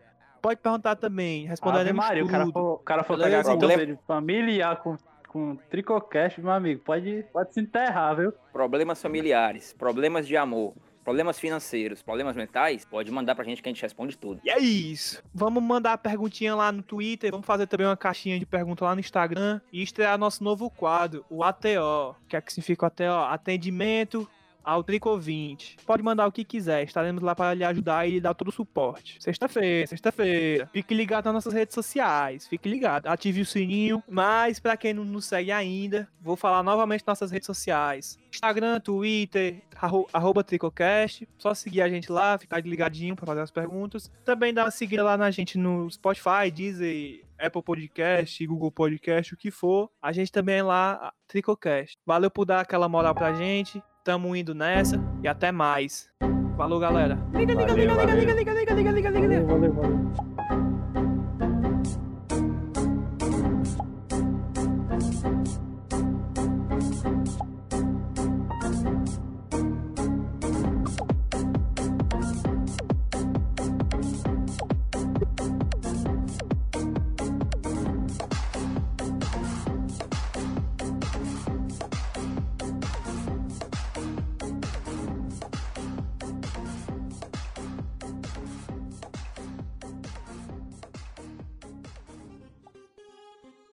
Speaker 3: pode perguntar também.
Speaker 6: Ave
Speaker 3: Responderemos
Speaker 6: Maria, o cara
Speaker 3: tudo.
Speaker 6: for, o cara for
Speaker 3: Beleza?
Speaker 6: pegar
Speaker 4: Problema-
Speaker 6: conselho familiar com, com Tricocast, meu amigo, pode, pode se enterrar, viu?
Speaker 4: Problemas familiares, problemas de amor, problemas financeiros, problemas mentais, pode mandar pra gente que a gente responde tudo.
Speaker 3: E é isso. Vamos mandar a perguntinha lá no Twitter. Vamos fazer também uma caixinha de pergunta lá no Instagram. E estrear nosso novo quadro, o ATO. O que é que significa o ATO? Atendimento ao Tricovinte. Pode mandar o que quiser. Estaremos lá para lhe ajudar e lhe dar todo o suporte. Sexta-feira, sexta-feira. Fique ligado nas nossas redes sociais. Fique ligado. Ative o sininho. Mas, para quem não nos segue ainda, vou falar novamente nossas redes sociais. Instagram, Twitter, arro- arroba Tricocast. Só seguir a gente lá, ficar ligadinho para fazer as perguntas. Também dá uma seguida lá na gente no Spotify, Deezer, Apple Podcast, Google Podcast, o que for. A gente também é lá, Tricocast. Valeu por dar aquela moral pra gente. Tamo indo nessa e até mais. Falou, galera. Liga, liga,
Speaker 2: Valeu,
Speaker 3: liga, liga,
Speaker 2: valeu.
Speaker 3: liga, liga, liga, liga, liga, liga, liga.
Speaker 6: Valeu, valeu.